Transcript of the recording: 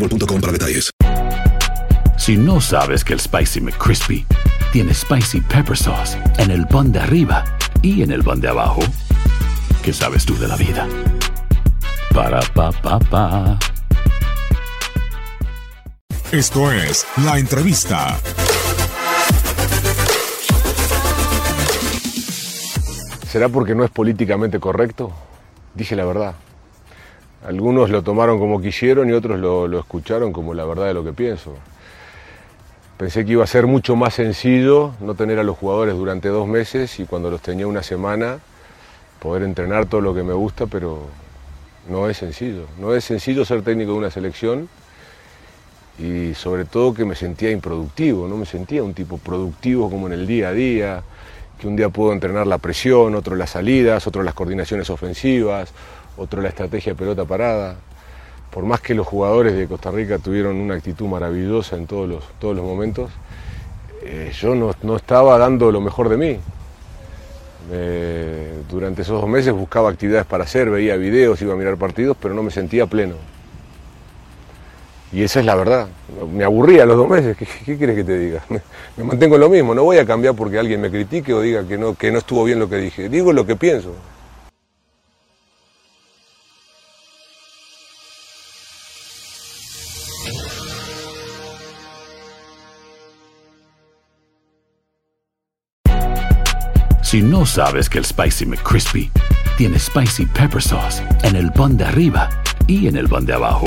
boostmobile.com para detalles. Si no sabes que el Spicy McCrispy tiene Spicy Pepper Sauce en el pan de arriba y en el pan de abajo, ¿qué sabes tú de la vida? Para, pa, pa, pa. Esto es La Entrevista. ¿Será porque no es políticamente correcto? Dije la verdad. Algunos lo tomaron como quisieron y otros lo, escucharon como la verdad de lo que pienso. Pensé que iba a ser mucho más sencillo no tener a los jugadores durante dos meses y cuando los tenía una semana poder entrenar todo lo que me gusta, pero no es sencillo. No es sencillo ser técnico de una selección y sobre todo que me sentía improductivo, no me sentía un tipo productivo como en el día a día, que un día puedo entrenar la presión, otro las salidas, otro las coordinaciones ofensivas, otro la estrategia de pelota parada. Por más que los jugadores de Costa Rica tuvieron una actitud maravillosa en todos los, todos los momentos, eh, yo no, no, estaba dando lo mejor de mí. Eh, durante esos dos meses buscaba actividades para hacer, veía videos, iba a mirar partidos, pero no me sentía pleno. Y esa es la verdad. Me aburría los dos meses. ¿Qué, qué quieres que te diga? Me, mantengo en lo mismo. No voy a cambiar porque alguien me critique o diga que no, que no estuvo bien lo que dije. Digo lo que pienso. Si no sabes que el Spicy McCrispy tiene Spicy Pepper Sauce en el pan de arriba y en el pan de abajo,